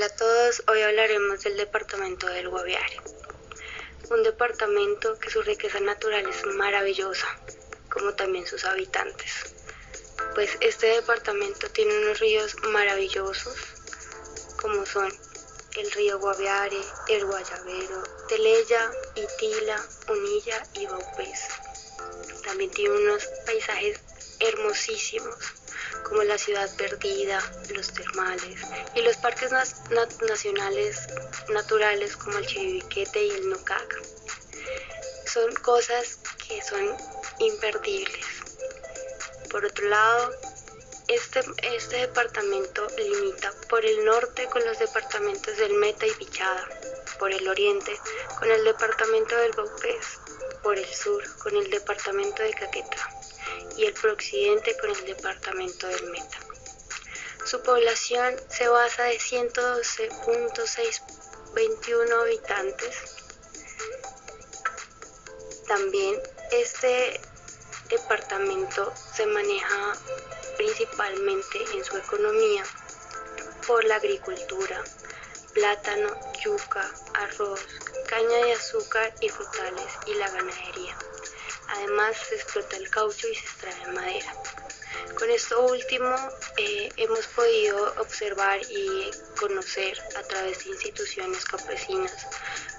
Hola a todos, hoy hablaremos del departamento del Guaviare. Un departamento que su riqueza natural es maravillosa, como también sus habitantes. Pues este departamento tiene unos ríos maravillosos, como son el río Guaviare, el Guayabero, Teleya, Itila, Unilla y Baupés. También tiene unos paisajes hermosísimos como la Ciudad Perdida, los termales y los parques nacionales naturales como el Chiribiquete y el Nocaca. Son cosas que son imperdibles. Por otro lado, este, este departamento limita por el norte con los departamentos del Meta y Pichada, por el oriente con el departamento del Baupés, por el sur con el departamento de Caquetá y el prooccidente con el departamento del Meta. Su población se basa de 112.621 habitantes. También este departamento se maneja principalmente en su economía por la agricultura, plátano, yuca, arroz, caña de azúcar y frutales y la ganadería. Además se explota el caucho y se extrae madera. Con esto último eh, hemos podido observar y conocer a través de instituciones campesinas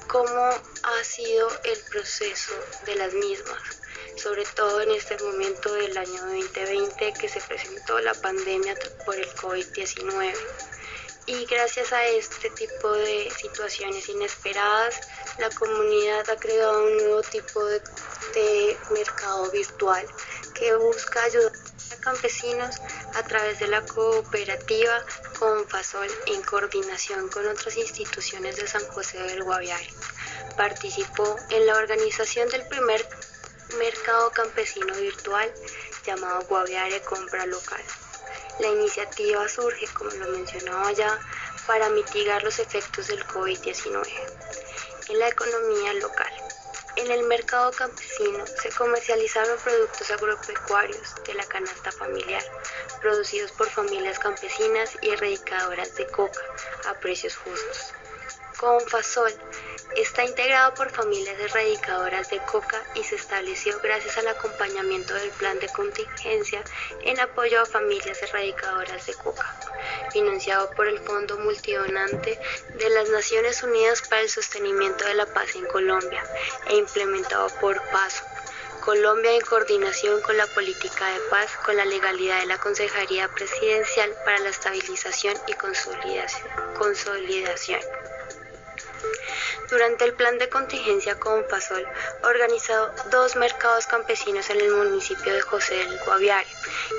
cómo ha sido el proceso de las mismas, sobre todo en este momento del año 2020 que se presentó la pandemia por el COVID-19. Y gracias a este tipo de situaciones inesperadas, la comunidad ha creado un nuevo tipo de, mercado virtual que busca ayudar a campesinos a través de la cooperativa Confasol en coordinación con otras instituciones de San José del Guaviare. Participó en la organización del primer mercado campesino virtual llamado Guaviare Compra Local. La iniciativa surge, como lo mencionaba ya, para mitigar los efectos del COVID-19 en la economía local. En el mercado campesino se comercializaron productos agropecuarios de la canasta familiar, producidos por familias campesinas y erradicadoras de coca a precios justos. Confasol está integrado por familias erradicadoras de coca y se estableció gracias al acompañamiento del plan de contingencia en apoyo a familias erradicadoras de coca financiado por el Fondo Multidonante de las Naciones Unidas para el Sostenimiento de la Paz en Colombia e implementado por PASO. Colombia en coordinación con la política de paz, con la legalidad de la Consejería Presidencial para la Estabilización y Consolidación. Durante el plan de contingencia con Pasol, organizó dos mercados campesinos en el municipio de José del Guaviare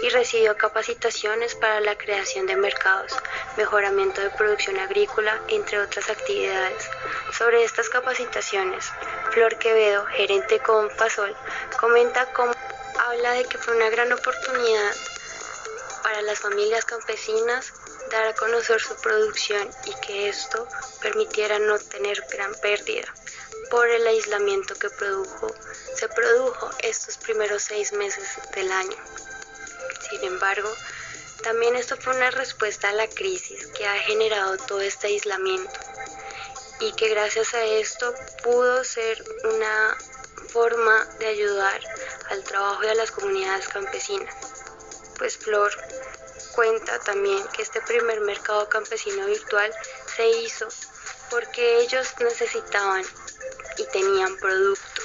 y recibió capacitaciones para la creación de mercados, mejoramiento de producción agrícola, entre otras actividades. Sobre estas capacitaciones, Flor Quevedo, gerente con Pasol, comenta cómo habla de que fue una gran oportunidad para las familias campesinas dar a conocer su producción y que esto permitiera no tener gran pérdida por el aislamiento que produjo, se produjo estos primeros seis meses del año. Sin embargo, también esto fue una respuesta a la crisis que ha generado todo este aislamiento y que gracias a esto pudo ser una forma de ayudar al trabajo y a las comunidades campesinas. Pues Flor cuenta también que este primer mercado campesino virtual se hizo porque ellos necesitaban y tenían producto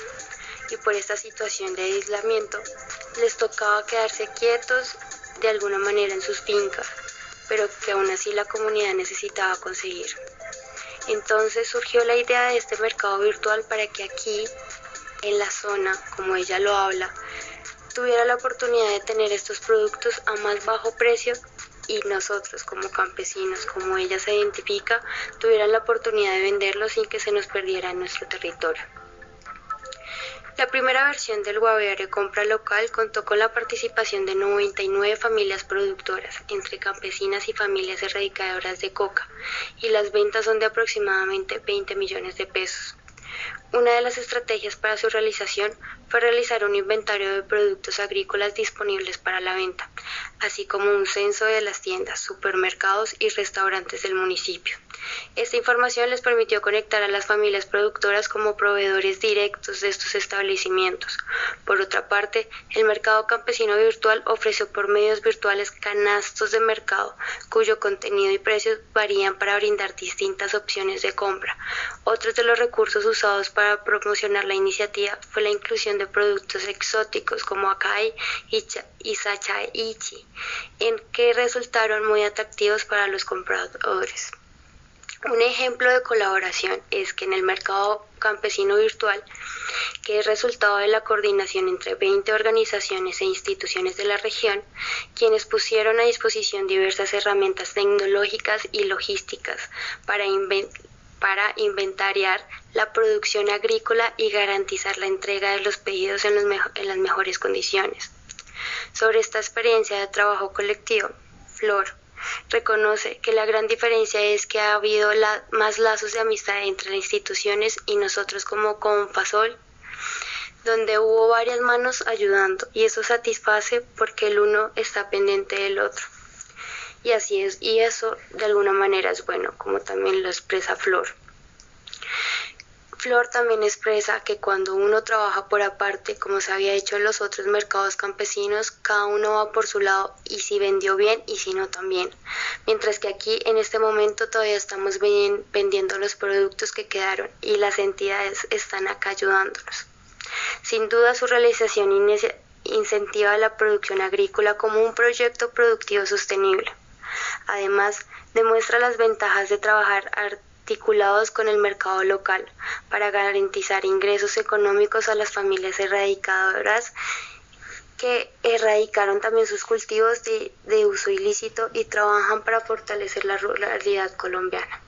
y por esta situación de aislamiento les tocaba quedarse quietos de alguna manera en sus fincas, pero que aún así la comunidad necesitaba conseguir. Entonces surgió la idea de este mercado virtual para que aquí, en la zona, como ella lo habla, tuviera la oportunidad de tener estos productos a más bajo precio y nosotros como campesinos, como ella se identifica, tuvieran la oportunidad de venderlos sin que se nos perdiera en nuestro territorio. La primera versión del Guaviare Compra Local contó con la participación de 99 familias productoras, entre campesinas y familias erradicadoras de coca, y las ventas son de aproximadamente 20 millones de pesos. Una de las estrategias para su realización fue realizar un inventario de productos agrícolas disponibles para la venta, así como un censo de las tiendas, supermercados y restaurantes del municipio. Esta información les permitió conectar a las familias productoras como proveedores directos de estos establecimientos. Por otra parte, el mercado campesino virtual ofreció por medios virtuales canastos de mercado cuyo contenido y precios varían para brindar distintas opciones de compra. Otros de los recursos usados para promocionar la iniciativa fue la inclusión de productos exóticos como acai y sachaichi, en que resultaron muy atractivos para los compradores. Un ejemplo de colaboración es que en el mercado campesino virtual, que es resultado de la coordinación entre 20 organizaciones e instituciones de la región, quienes pusieron a disposición diversas herramientas tecnológicas y logísticas para, para inventariar la producción agrícola y garantizar la entrega de los pedidos en, las mejores condiciones. Sobre esta experiencia de trabajo colectivo, Flor reconoce que la gran diferencia es que ha habido más lazos de amistad entre las instituciones y nosotros como Confasol, donde hubo varias manos ayudando y eso satisface porque el uno está pendiente del otro. Y así es, y eso de alguna manera es bueno, como también lo expresa Flor. Flor también expresa que cuando uno trabaja por aparte, como se había hecho en los otros mercados campesinos, cada uno va por su lado y si vendió bien y si no también. Mientras que aquí en este momento todavía estamos vendiendo los productos que quedaron y las entidades están acá ayudándonos. Sin duda su realización incentiva la producción agrícola como un proyecto productivo sostenible. Además, demuestra las ventajas de trabajar articulados con el mercado local para garantizar ingresos económicos a las familias erradicadoras que erradicaron también sus cultivos de, de uso ilícito y trabajan para fortalecer la ruralidad colombiana.